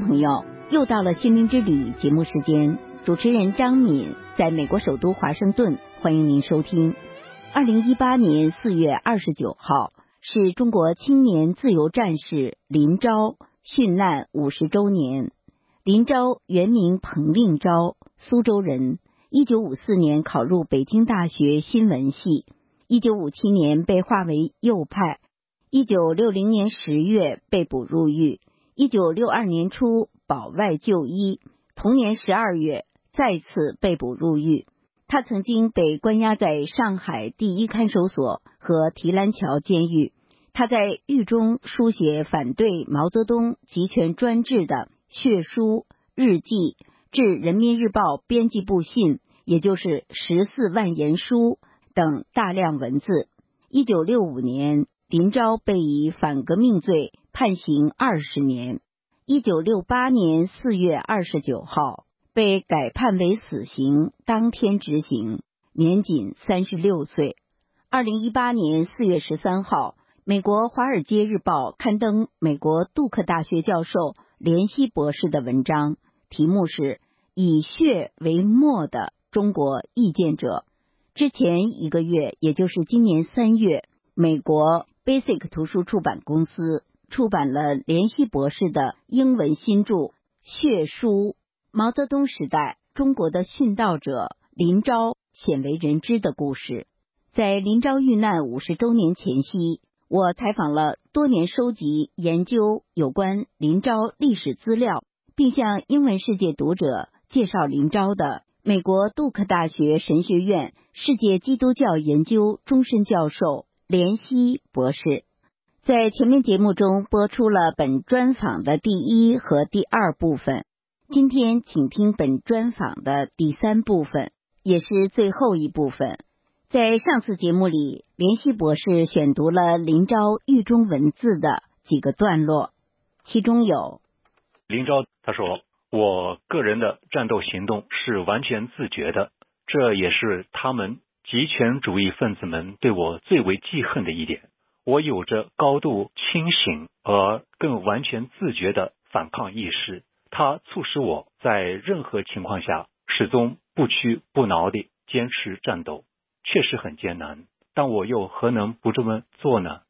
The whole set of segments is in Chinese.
朋友，又到了心灵之旅节目时间，主持人张敏在美国首都华盛顿，欢迎您收听。二零一八年四月二十九号是中国青年自由战士林昭殉难五十周年。林昭原名彭令昭，苏州人。一九五四年考入北京大学新闻系，一九五七年被划为右派。一九六零年十月被捕入狱，一九六二年初保外就医，同年十二月再次被捕入狱。他曾经被关押在上海第一看守所和提篮桥监狱。他在狱中书写反对毛泽东集权专制的血书、日记，致《人民日报》编辑部信，也就是十四万言书等大量文字。一九六五年。林昭被以反革命罪判刑二十年，一九六八年四月二十九号被改判为死刑，当天执行，年仅三十六岁。二零一八年四月十三号，美国《华尔街日报》刊登美国杜克大学教授连希博士的文章，题目是《以血为墨的中国意见者》。之前一个月，也就是今年三月，美国。Basic 图书出版公司出版了联希博士的英文新著《血书：毛泽东时代中国的殉道者林昭鲜为人知的故事》。在林昭遇难五十周年前夕，我采访了多年收集研究有关林昭历史资料，并向英文世界读者介绍林昭的美国杜克大学神学院世界基督教研究终身教授。连希博士在前面节目中播出了本专访的第一和第二部分，今天请听本专访的第三部分，也是最后一部分。在上次节目里，连希博士选读了林昭狱中文字的几个段落，其中有林昭他说：“我个人的战斗行动是完全自觉的，这也是他们。”极权主义分子们对我最为记恨的一点，我有着高度清醒而更完全自觉的反抗意识，它促使我在任何情况下始终不屈不挠地坚持战斗。确实很艰难，但我又何能不这么做呢？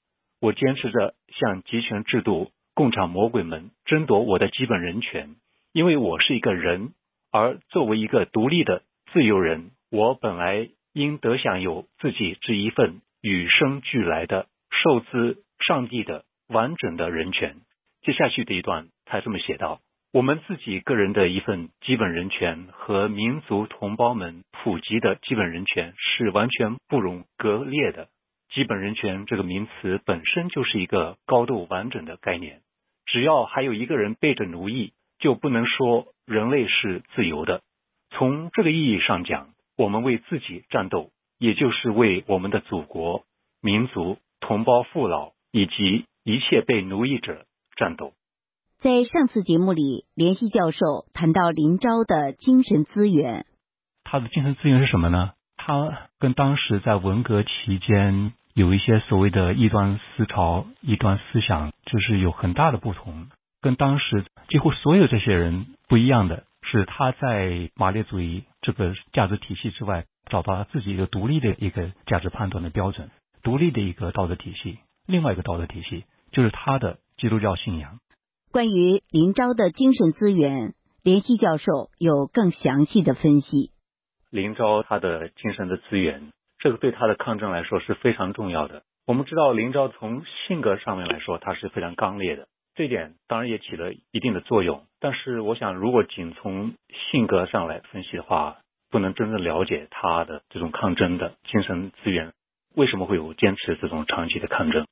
我坚持着向集权制度、共产魔鬼们争夺我的基本人权，因为我是一个人，而作为一个独立的自由人，我本来。应得享有自己这一份与生俱来的、受自上帝的完整的人权。接下去的一段，他这么写道：“我们自己个人的一份基本人权和民族同胞们普及的基本人权是完全不容割裂的。基本人权这个名词本身就是一个高度完整的概念。只要还有一个人背着奴役，就不能说人类是自由的。从这个意义上讲。”我们为自己战斗，也就是为我们的祖国、民族、同胞父老以及一切被奴役者战斗。在上次节目里，联系教授谈到林昭的精神资源。他的精神资源是什么呢？他跟当时在文革期间有一些所谓的异端思潮、异端思想，就是有很大的不同。跟当时几乎所有这些人不一样的是，他在马列主义。这个价值体系之外，找到他自己一个独立的一个价值判断的标准，独立的一个道德体系。另外一个道德体系就是他的基督教信仰。关于林昭的精神资源，联系教授有更详细的分析。林昭他的精神的资源，这个对他的抗争来说是非常重要的。我们知道林昭从性格上面来说，他是非常刚烈的。这点当然也起了一定的作用，但是我想，如果仅从性格上来分析的话，不能真正了解他的这种抗争的精神资源，为什么会有坚持这种长期的抗争？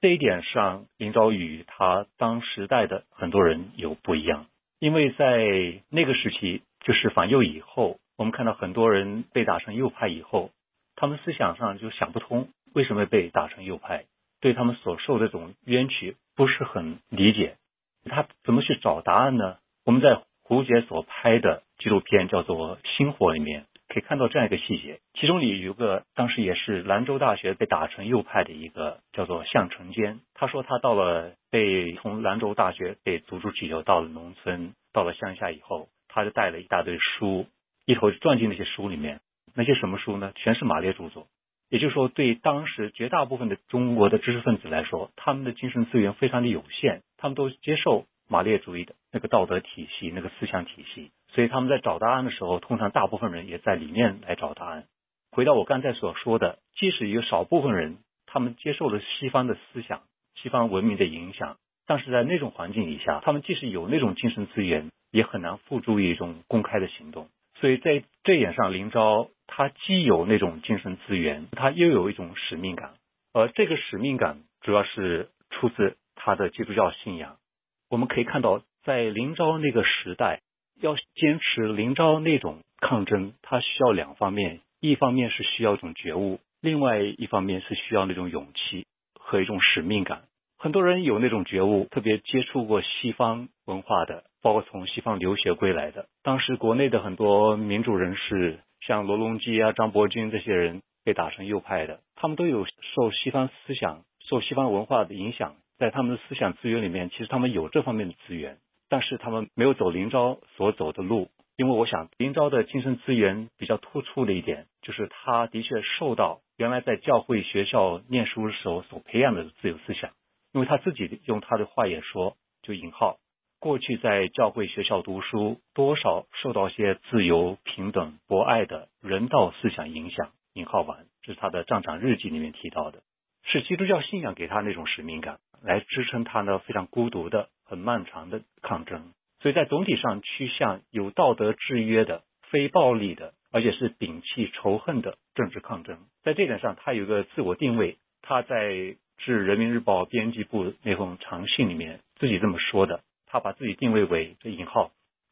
这一点上，林昭宇他当时代的很多人有不一样，因为在那个时期，就是反右以后，我们看到很多人被打成右派以后，他们思想上就想不通为什么被打成右派，对他们所受这种冤屈。不是很理解他怎么去找答案呢？我们在胡杰所拍的纪录片叫做《星火》里面可以看到这样一个细节，其中里有个当时也是兰州大学被打成右派的一个叫做向成坚，他说他到了被从兰州大学被逐出去以后，到了农村，到了乡下以后，他就带了一大堆书，一头钻进那些书里面，那些什么书呢？全是马列著作。也就是说，对当时绝大部分的中国的知识分子来说，他们的精神资源非常的有限，他们都接受马列主义的那个道德体系、那个思想体系，所以他们在找答案的时候，通常大部分人也在里面来找答案。回到我刚才所说的，即使有少部分人他们接受了西方的思想、西方文明的影响，但是在那种环境底下，他们即使有那种精神资源，也很难付诸于一种公开的行动。所以在这点上，林昭他既有那种精神资源，他又有一种使命感，而这个使命感主要是出自他的基督教信仰。我们可以看到，在林昭那个时代，要坚持林昭那种抗争，他需要两方面：一方面是需要一种觉悟，另外一方面是需要那种勇气和一种使命感。很多人有那种觉悟，特别接触过西方文化的。包括从西方留学归来的，当时国内的很多民主人士，像罗隆基啊、张伯钧这些人被打成右派的，他们都有受西方思想、受西方文化的影响，在他们的思想资源里面，其实他们有这方面的资源，但是他们没有走林昭所走的路，因为我想林昭的精神资源比较突出的一点，就是他的确受到原来在教会学校念书时候所培养的自由思想，因为他自己用他的话也说，就引号。过去在教会学校读书，多少受到些自由、平等、博爱的人道思想影响。尹浩完，这是他的账长日记里面提到的，是基督教信仰给他那种使命感，来支撑他呢非常孤独的、很漫长的抗争。所以在总体上趋向有道德制约的、非暴力的，而且是摒弃仇恨的政治抗争。在这点上，他有一个自我定位。他在致人民日报编辑部那封长信里面自己这么说的。他把自己定位为这引号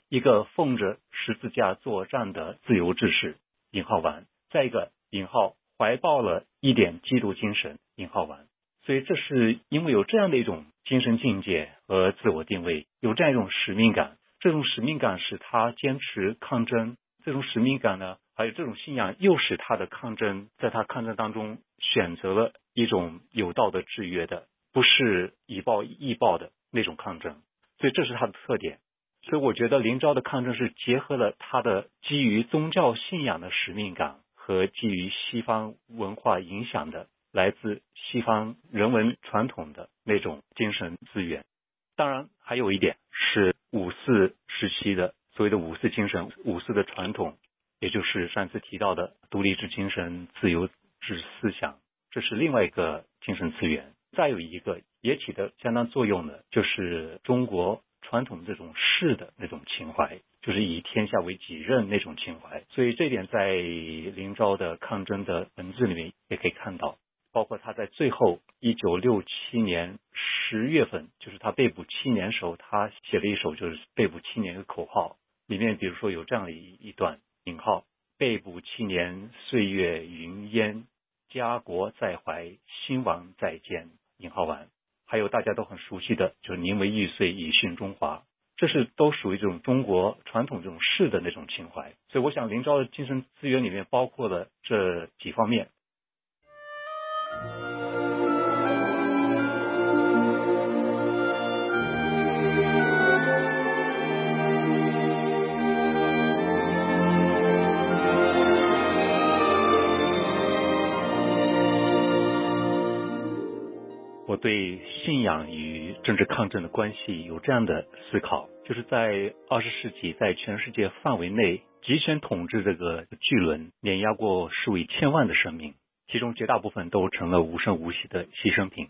一个奉着十字架作战的自由志士引号完，再一个引号怀抱了一点基督精神引号完，所以这是因为有这样的一种精神境界和自我定位，有这样一种使命感，这种使命感使他坚持抗争，这种使命感呢，还有这种信仰，又使他的抗争在他抗争当中选择了一种有道德制约的，不是以暴易暴的那种抗争。所以这是他的特点，所以我觉得林昭的抗争是结合了他的基于宗教信仰的使命感和基于西方文化影响的来自西方人文传统的那种精神资源。当然，还有一点是五四时期的所谓的五四精神、五四的传统，也就是上次提到的独立之精神、自由之思想，这是另外一个精神资源。再有一个也起的相当作用的，就是中国传统这种士的那种情怀，就是以天下为己任那种情怀。所以这点在林昭的抗争的文字里面也可以看到，包括他在最后一九六七年十月份，就是他被捕七年时候，他写了一首就是被捕七年的口号，里面比如说有这样的一一段引号：被捕七年，岁月云烟，家国在怀，兴亡在肩。引号完，还有大家都很熟悉的，就是“宁为玉碎，以殉中华”，这是都属于这种中国传统这种士的那种情怀。所以，我想林昭的精神资源里面包括了这几方面。对信仰与政治抗争的关系有这样的思考，就是在二十世纪，在全世界范围内，集权统治这个巨轮碾压过数以千万的生命，其中绝大部分都成了无声无息的牺牲品。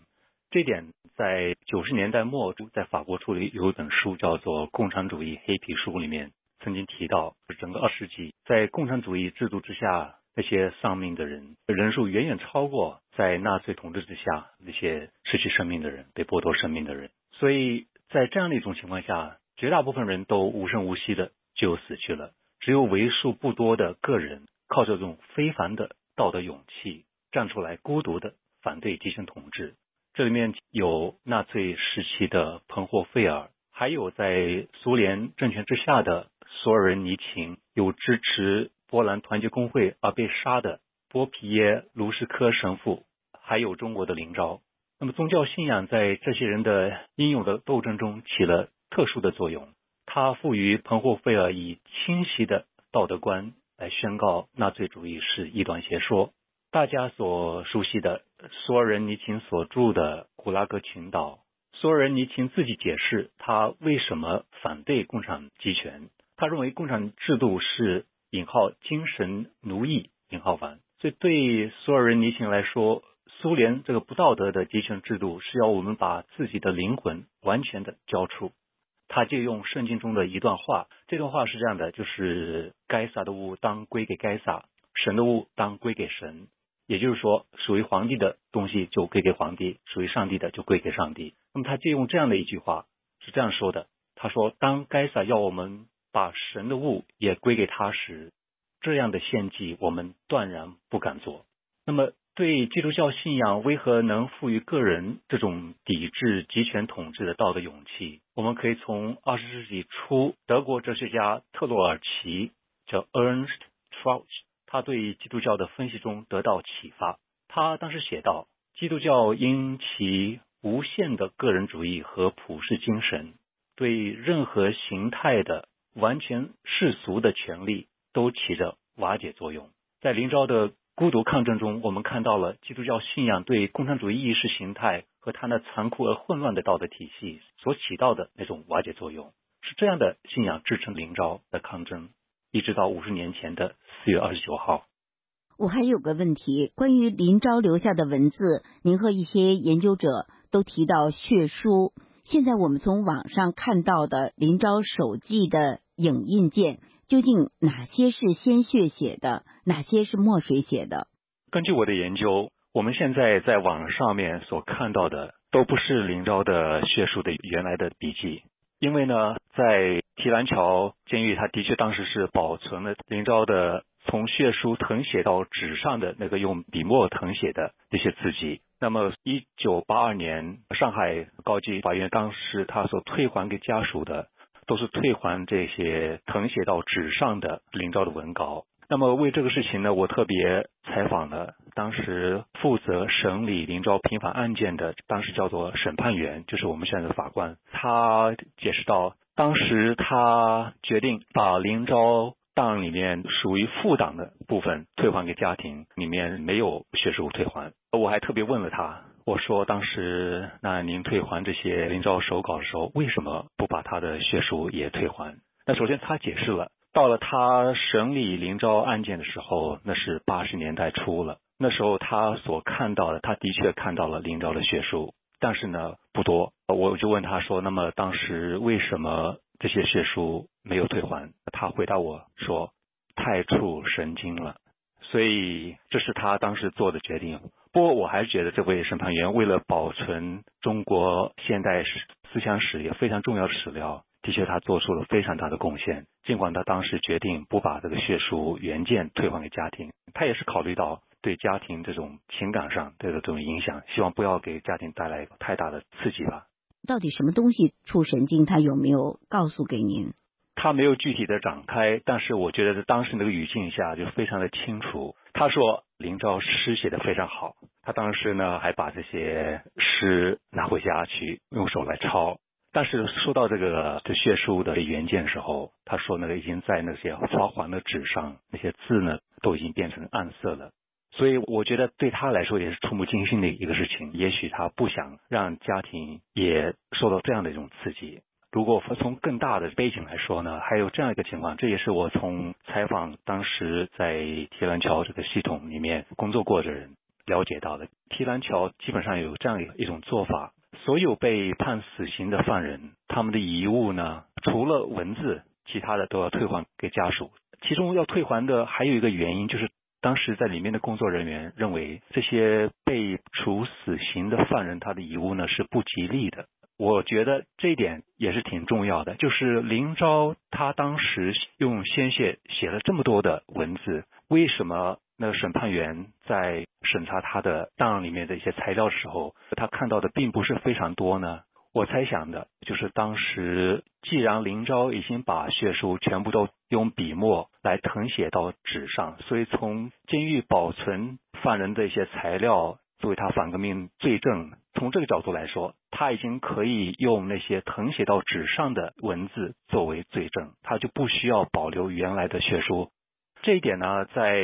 这点在九十年代末，在法国出了有一本书叫做《共产主义黑皮书》里面曾经提到，整个二十世纪在共产主义制度之下。那些丧命的人人数远远超过在纳粹统治之下那些失去生命的人、被剥夺生命的人，所以在这样的一种情况下，绝大部分人都无声无息的就死去了，只有为数不多的个人靠着这种非凡的道德勇气站出来，孤独的反对集权统治。这里面有纳粹时期的彭霍费尔，还有在苏联政权之下的索尔仁尼琴，有支持。波兰团结工会而被杀的波皮耶卢什科神父，还有中国的林昭。那么，宗教信仰在这些人的英勇的斗争中起了特殊的作用。它赋予彭霍费尔以清晰的道德观来宣告纳粹主义是异端邪说。大家所熟悉的索尔仁尼琴所著的《古拉格群岛》，索尔仁尼琴自己解释他为什么反对共产集权。他认为共产制度是引号精神奴役引号完。所以对索尔仁尼琴来说，苏联这个不道德的集权制度是要我们把自己的灵魂完全的交出。他借用圣经中的一段话，这段话是这样的：就是该撒的物当归给该撒，神的物当归给神。也就是说，属于皇帝的东西就归给皇帝，属于上帝的就归给上帝。那么他借用这样的一句话是这样说的：他说，当该撒要我们把神的物也归给他时，这样的献祭我们断然不敢做。那么。对基督教信仰为何能赋予个人这种抵制集权统治的道德勇气？我们可以从二十世纪初德国哲学家特洛尔奇叫 Ernst Trout，他对基督教的分析中得到启发。他当时写道：基督教因其无限的个人主义和普世精神，对任何形态的完全世俗的权利都起着瓦解作用。在林昭的孤独抗争中，我们看到了基督教信仰对共产主义意识形态和他那残酷而混乱的道德体系所起到的那种瓦解作用。是这样的信仰支撑林昭的抗争，一直到五十年前的四月二十九号。我还有个问题，关于林昭留下的文字，您和一些研究者都提到血书。现在我们从网上看到的林昭手记的影印件。究竟哪些是鲜血写的，哪些是墨水写的？根据我的研究，我们现在在网上面所看到的都不是林昭的血书的原来的笔记，因为呢，在提篮桥监狱，他的确当时是保存了林昭的从血书誊写到纸上的那个用笔墨誊写的那些字迹。那么，一九八二年，上海高级法院当时他所退还给家属的。都是退还这些誊写到纸上的林昭的文稿。那么为这个事情呢，我特别采访了当时负责审理林昭平反案件的，当时叫做审判员，就是我们现在的法官。他解释到，当时他决定把林昭档案里面属于副档的部分退还给家庭，里面没有学术退还。我还特别问了他。我说，当时那您退还这些林昭手稿的时候，为什么不把他的血书也退还？那首先他解释了，到了他审理林昭案件的时候，那是八十年代初了。那时候他所看到的，他的确看到了林昭的血书，但是呢不多。我就问他说，那么当时为什么这些血书没有退还？他回答我说，太触神经了。所以这是他当时做的决定。不过，我还是觉得这位审判员为了保存中国现代史思想史也非常重要的史料，的确他做出了非常大的贡献。尽管他当时决定不把这个血书原件退还给家庭，他也是考虑到对家庭这种情感上的这种影响，希望不要给家庭带来太大的刺激吧。到底什么东西触神经？他有没有告诉给您？他没有具体的展开，但是我觉得在当时那个语境下就非常的清楚。他说。林兆诗写的非常好，他当时呢还把这些诗拿回家去用手来抄。但是说到这个这血书的原件的时候，他说那个已经在那些发黄的纸上，那些字呢都已经变成暗色了。所以我觉得对他来说也是触目惊心的一个事情。也许他不想让家庭也受到这样的一种刺激。如果从更大的背景来说呢，还有这样一个情况，这也是我从采访当时在提篮桥这个系统里面工作过的人了解到的。提篮桥基本上有这样一种做法：所有被判死刑的犯人，他们的遗物呢，除了文字，其他的都要退还给家属。其中要退还的还有一个原因，就是当时在里面的工作人员认为，这些被处死刑的犯人他的遗物呢是不吉利的。我觉得这一点也是挺重要的，就是林昭他当时用鲜血写了这么多的文字，为什么那个审判员在审查他的档案里面的一些材料的时候，他看到的并不是非常多呢？我猜想的就是当时既然林昭已经把血书全部都用笔墨来誊写到纸上，所以从监狱保存犯人的一些材料作为他反革命罪证，从这个角度来说，他已经可以用那些誊写到纸上的文字作为罪证，他就不需要保留原来的血书。这一点呢，在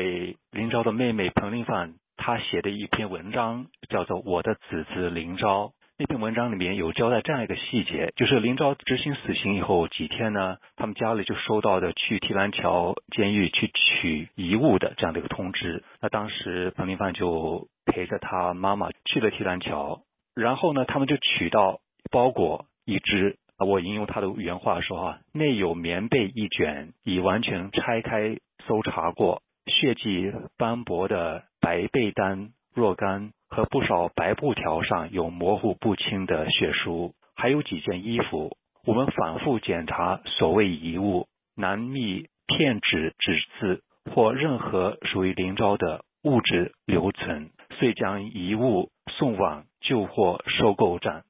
林昭的妹妹彭林范她写的一篇文章叫做《我的姊姊林昭》。那篇文章里面有交代这样一个细节，就是林昭执行死刑以后几天呢，他们家里就收到的去提篮桥监狱去取遗物的这样的一个通知。那当时彭林范就陪着他妈妈去了提篮桥，然后呢，他们就取到包裹一只，我引用他的原话说啊，内有棉被一卷，已完全拆开搜查过，血迹斑驳的白被单若干。和不少白布条上有模糊不清的血书，还有几件衣服。我们反复检查所谓遗物，难觅片纸、纸字或任何属于林昭的物质留存，遂将遗物送往旧货收购站。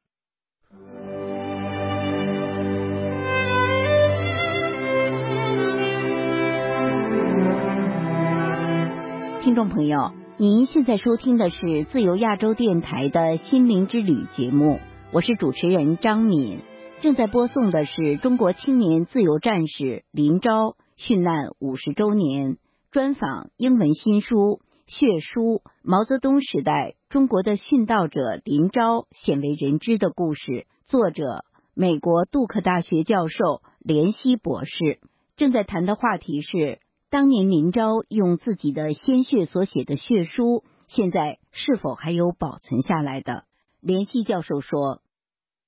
听众朋友。您现在收听的是自由亚洲电台的心灵之旅节目，我是主持人张敏。正在播送的是中国青年自由战士林昭殉难五十周年专访英文新书《血书：毛泽东时代中国的殉道者林昭鲜为人知的故事》，作者美国杜克大学教授连希博士。正在谈的话题是。当年林昭用自己的鲜血所写的血书，现在是否还有保存下来的？连希教授说：“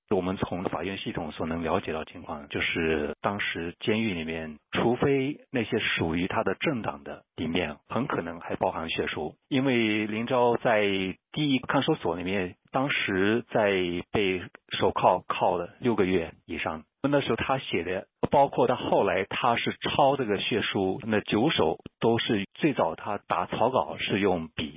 我们从法院系统所能了解到情况，就是当时监狱里面，除非那些属于他的政党的里面，很可能还包含血书。因为林昭在第一看守所里面，当时在被手铐铐了六个月以上。那时候他写的。”包括他后来，他是抄这个血书，那九首都是最早他打草稿是用笔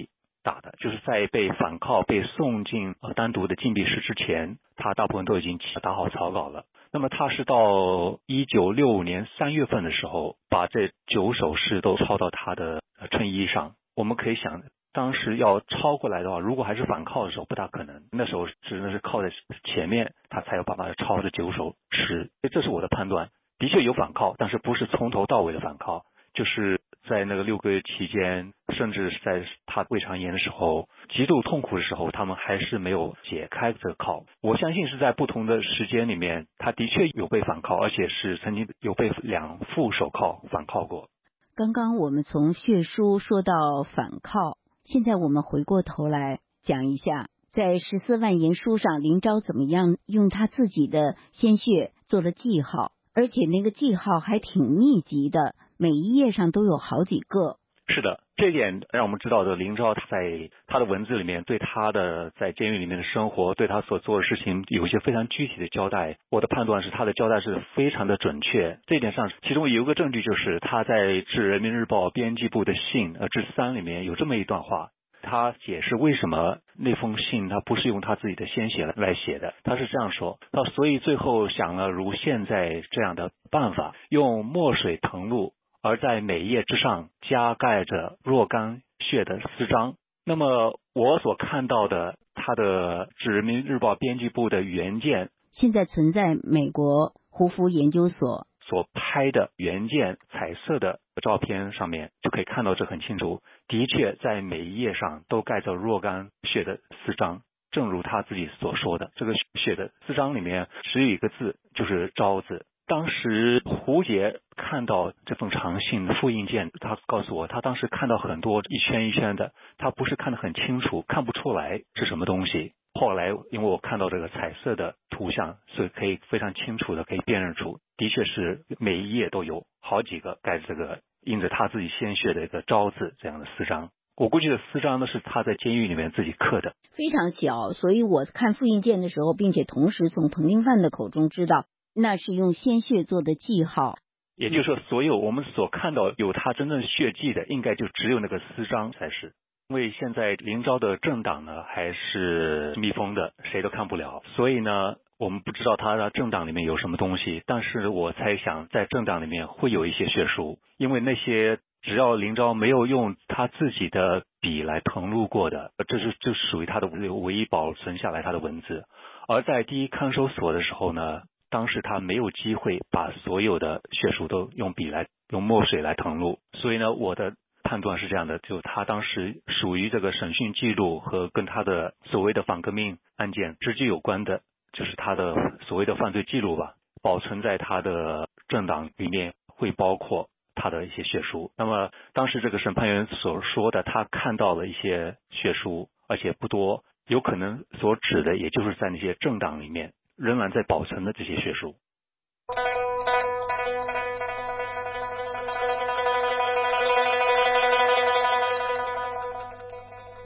打的，就是在被反铐、被送进呃单独的禁闭室之前，他大部分都已经打好草稿了。那么他是到一九六五年三月份的时候，把这九首诗都抄到他的衬衣上。我们可以想，当时要抄过来的话，如果还是反铐的时候，不大可能。那时候只能是靠在前面，他才有办法抄这九首诗。这是我的判断。的确有反铐，但是不是从头到尾的反铐，就是在那个六个月期间，甚至是在他胃肠炎的时候，极度痛苦的时候，他们还是没有解开这个铐。我相信是在不同的时间里面，他的确有被反铐，而且是曾经有被两副手铐反铐过。刚刚我们从血书说到反铐，现在我们回过头来讲一下，在十四万言书上，林昭怎么样用他自己的鲜血做了记号。而且那个记号还挺密集的，每一页上都有好几个。是的，这点让我们知道，这林昭他在他的文字里面对他的在监狱里面的生活，对他所做的事情有一些非常具体的交代。我的判断是他的交代是非常的准确。这一点上，其中有一个证据就是他在致人民日报编辑部的信呃致三里面有这么一段话。他解释为什么那封信他不是用他自己的鲜血来写的，他是这样说：，他所以最后想了如现在这样的办法，用墨水誊录，而在每页之上加盖着若干血的私章。那么我所看到的他的《人民日报》编辑部的原件，现在存在美国胡佛研究所。所拍的原件彩色的照片上面就可以看到，这很清楚。的确，在每一页上都盖着若干血的私章，正如他自己所说的，这个血的私章里面只有一个字，就是“招”字。当时胡杰看到这封长信复印件，他告诉我，他当时看到很多一圈一圈的，他不是看得很清楚，看不出来是什么东西。后来，因为我看到这个彩色的图像，所以可以非常清楚的可以辨认出，的确是每一页都有好几个盖这个印着他自己鲜血的一个“招”字这样的私章。我估计的私章呢是他在监狱里面自己刻的，非常小。所以我看复印件的时候，并且同时从彭定范的口中知道，那是用鲜血做的记号。也就是说，所有我们所看到有他真正血迹的，应该就只有那个私章才是。因为现在林昭的政党呢还是密封的，谁都看不了。所以呢，我们不知道他的政党里面有什么东西，但是我猜想在政党里面会有一些血书，因为那些只要林昭没有用他自己的笔来誊录过的，这是就属于他的唯一保存下来他的文字。而在第一看守所的时候呢，当时他没有机会把所有的血书都用笔来用墨水来誊录，所以呢，我的判断是这样的：就他当时属于这个审讯记录和跟他的所谓的反革命案件直接有关的。就是他的所谓的犯罪记录吧，保存在他的政党里面，会包括他的一些血书。那么当时这个审判员所说的，他看到了一些血书，而且不多，有可能所指的也就是在那些政党里面仍然在保存的这些血书。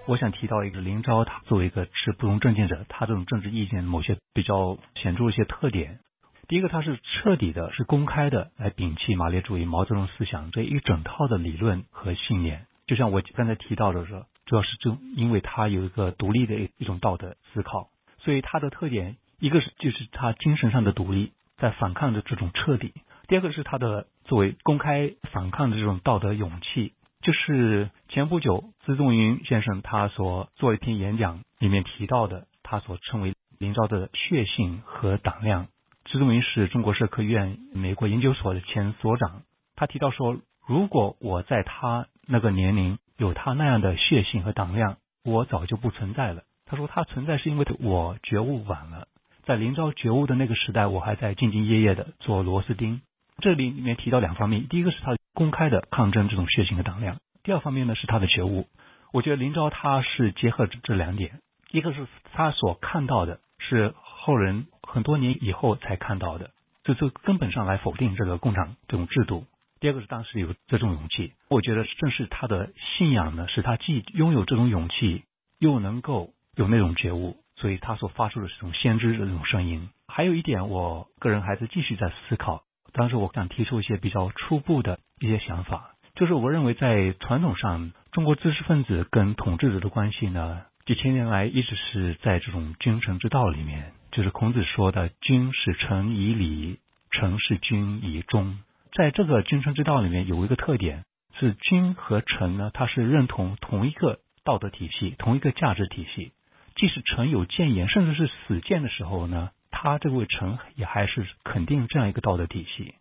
我想提到一个林昭，他作为一个持不同政见者，他这种政治意见某些比较显著一些特点。第一个，他是彻底的、是公开的来摒弃马列主义、毛泽东思想这一整套的理论和信念。就像我刚才提到的说，主要是就因为他有一个独立的一一种道德思考，所以他的特点一个是就是他精神上的独立，在反抗的这种彻底；第二个是他的作为公开反抗的这种道德勇气。就是前不久，资仲云先生他所做一篇演讲里面提到的，他所称为林昭的血性和胆量。资仲云是中国社科院美国研究所的前所长，他提到说，如果我在他那个年龄有他那样的血性和胆量，我早就不存在了。他说他存在是因为我觉悟晚了，在林昭觉悟的那个时代，我还在兢兢业业的做螺丝钉。这里里面提到两方面，第一个是他公开的抗争这种血性的党量，第二方面呢是他的觉悟。我觉得林昭他是结合这两点，一个是他所看到的是后人很多年以后才看到的，就从根本上来否定这个共产这种制度；第二个是当时有这种勇气。我觉得正是他的信仰呢，使他既拥有这种勇气，又能够有那种觉悟，所以他所发出的这种先知的这种声音。还有一点，我个人还是继续在思考。当时我想提出一些比较初步的一些想法，就是我认为在传统上，中国知识分子跟统治者的关系呢，几千年来一直是在这种君臣之道里面，就是孔子说的“君是臣以礼，臣是君以忠”。在这个君臣之道里面，有一个特点是君和臣呢，他是认同同一个道德体系、同一个价值体系，即使臣有谏言，甚至是死谏的时候呢。他这位臣也还是肯定这样一个道德体系，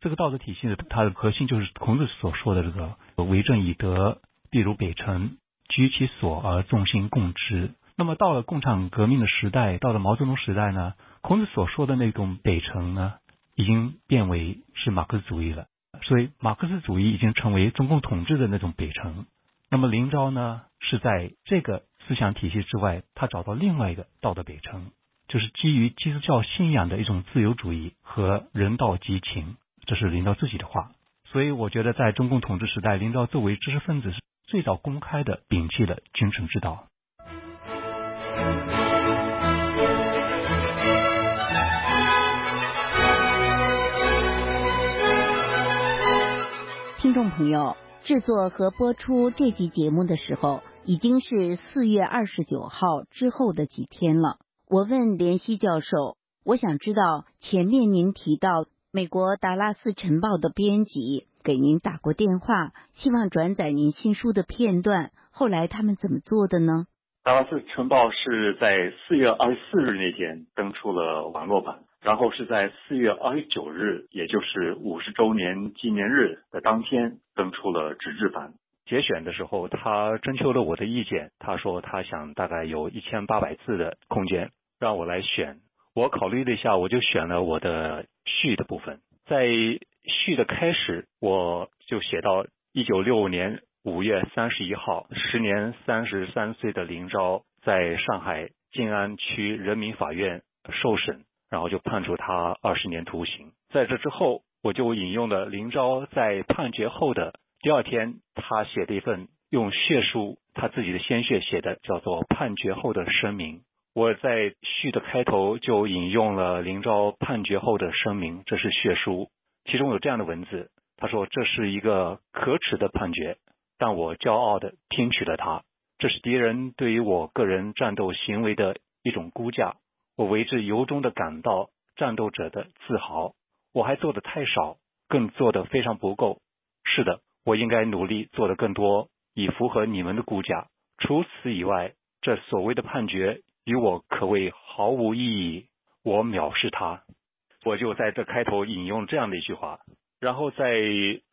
这个道德体系的它的核心就是孔子所说的这个“为政以德，必如北辰，居其所而众星共之”。那么到了共产革命的时代，到了毛泽东时代呢，孔子所说的那种北辰呢，已经变为是马克思主义了。所以马克思主义已经成为中共统治的那种北辰。那么林昭呢，是在这个思想体系之外，他找到另外一个道德北辰。就是基于基督教信仰的一种自由主义和人道激情，这是林昭自己的话。所以我觉得，在中共统治时代，林昭作为知识分子是最早公开的摒弃了君臣之道。听众朋友，制作和播出这期节目的时候，已经是四月二十九号之后的几天了。我问连希教授：“我想知道前面您提到美国达拉斯晨报的编辑给您打过电话，希望转载您新书的片段，后来他们怎么做的呢？”达拉斯晨报是在四月二十四日那天登出了网络版，然后是在四月二十九日，也就是五十周年纪念日的当天登出了纸质版。节选的时候，他征求了我的意见。他说他想大概有一千八百字的空间，让我来选。我考虑了一下，我就选了我的序的部分。在序的开始，我就写到一九六五年五月三十一号，时年三十三岁的林昭在上海静安区人民法院受审，然后就判处他二十年徒刑。在这之后，我就引用了林昭在判决后的。第二天，他写的一份用血书，他自己的鲜血写的，叫做判决后的声明。我在序的开头就引用了林昭判决后的声明，这是血书，其中有这样的文字：他说这是一个可耻的判决，但我骄傲的听取了它。这是敌人对于我个人战斗行为的一种估价，我为之由衷的感到战斗者的自豪。我还做的太少，更做的非常不够。是的，我应该努力做得更多，以符合你们的估价。除此以外，这所谓的判决与我可谓毫无意义。我藐视他。我就在这开头引用这样的一句话，然后在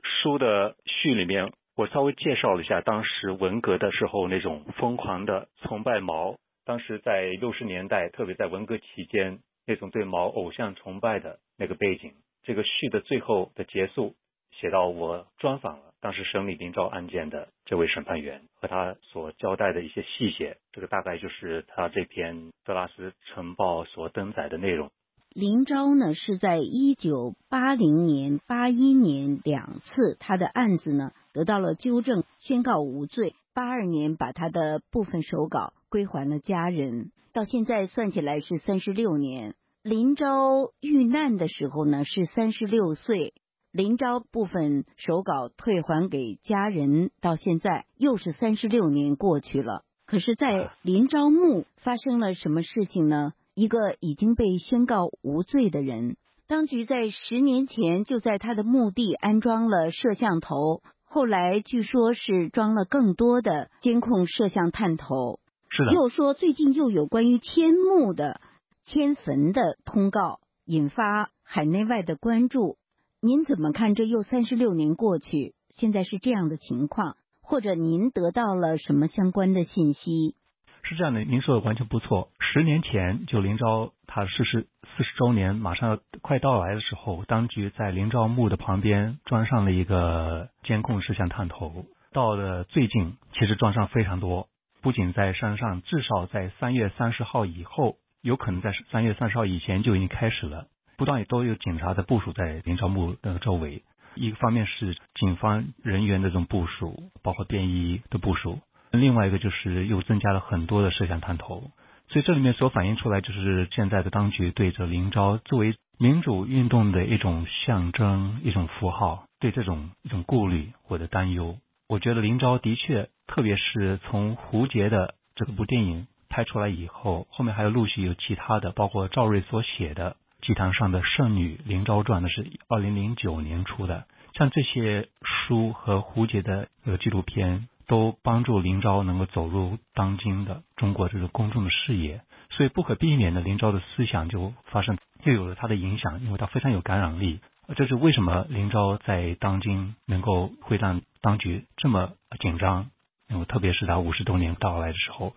书的序里面，我稍微介绍了一下当时文革的时候那种疯狂的崇拜毛。当时在六十年代，特别在文革期间，那种对毛偶像崇拜的那个背景。这个序的最后的结束写到，我专访了当时审理林昭案件的这位审判员和他所交代的一些细节。这个大概就是他这篇《德拉斯晨报》所登载的内容。林昭呢是在一九八零年、八一年两次他的案子呢得到了纠正，宣告无罪。八二年把他的部分手稿归还了家人，到现在算起来是三十六年。林昭遇难的时候呢是三十六岁，林昭部分手稿退还给家人，到现在又是三十六年过去了。可是，在 林昭墓发生了什么事情呢？一个已经被宣告无罪的人，当局在十年前就在他的墓地安装了摄像头，后来据说是装了更多的监控摄像探头。是的。又说最近又有关于迁墓的。迁坟的通告引发海内外的关注，您怎么看？这又三十六年过去，现在是这样的情况，或者您得到了什么相关的信息？是这样的，您说的完全不错。十年前，就林昭他逝世四十周年马上快到来的时候，当局在林昭墓的旁边装上了一个监控摄像探头。到了最近，其实装上非常多，不仅在山上，至少在三月三十号以后。有可能在三月三十号以前就已经开始了，不断都有警察的部署在林昭墓的周围。一个方面是警方人员的这种部署，包括便衣的部署；另外一个就是又增加了很多的摄像探头。所以这里面所反映出来，就是现在的当局对着林昭作为民主运动的一种象征、一种符号，对这种一种顾虑或者担忧。我觉得林昭的确，特别是从胡杰的这部电影。拍出来以后，后面还有陆续有其他的，包括赵瑞所写的《祭坛上的圣女林昭传》，那是二零零九年出的。像这些书和胡杰的呃纪录片，都帮助林昭能够走入当今的中国这个公众的视野。所以不可避免的，林昭的思想就发生，又有了他的影响，因为他非常有感染力。这是为什么林昭在当今能够会让当局这么紧张？因为特别是他五十多年到来的时候。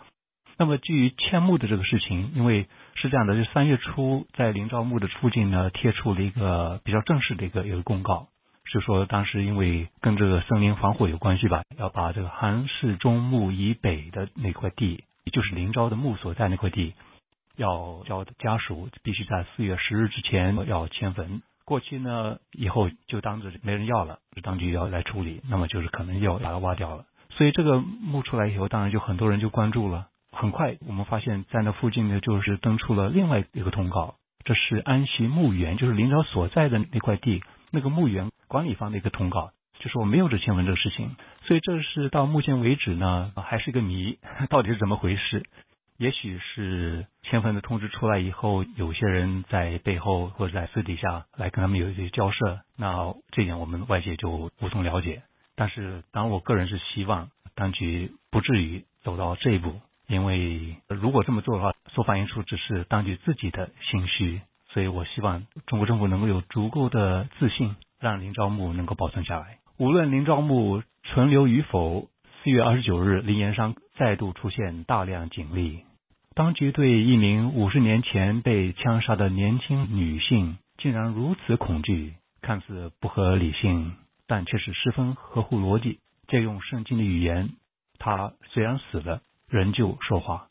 那么，基于迁墓的这个事情，因为是这样的，就三月初在林昭墓的附近呢，贴出了一个比较正式的一个一个公告，是说当时因为跟这个森林防火有关系吧，要把这个韩氏中墓以北的那块地，也就是林昭的墓所在那块地，要交家属必须在四月十日之前要迁坟，过期呢以后就当着没人要了，当局要来处理，那么就是可能要把它挖掉了。所以这个墓出来以后，当然就很多人就关注了。很快，我们发现，在那附近呢，就是登出了另外一个通告，这是安溪墓园，就是林昭所在的那块地，那个墓园管理方的一个通告，就说没有这迁坟这个事情。所以这是到目前为止呢，还是一个谜，到底是怎么回事？也许是迁坟的通知出来以后，有些人在背后或者在私底下来跟他们有一些交涉，那这点我们外界就无从了解。但是，当然，我个人是希望当局不至于走到这一步。因为如果这么做的话，所反映出只是当局自己的心虚，所以我希望中国政府能够有足够的自信，让林昭墓能够保存下来。无论林昭墓存留与否，四月二十九日，林岩山再度出现大量警力，当局对一名五十年前被枪杀的年轻女性竟然如此恐惧，看似不合理性，但却是十分合乎逻辑。借用圣经的语言，她虽然死了。仍旧说话。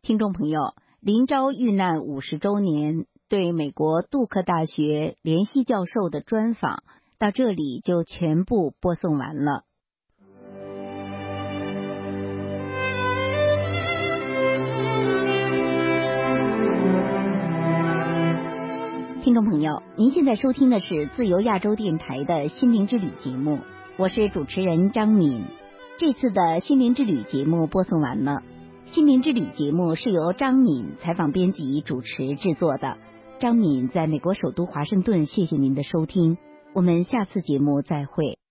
听众朋友，林昭遇难五十周年，对美国杜克大学联系教授的专访到这里就全部播送完了。听众朋友，您现在收听的是自由亚洲电台的心灵之旅节目，我是主持人张敏。这次的心灵之旅节目播送完了。心灵之旅节目是由张敏采访、编辑、主持制作的。张敏在美国首都华盛顿，谢谢您的收听，我们下次节目再会。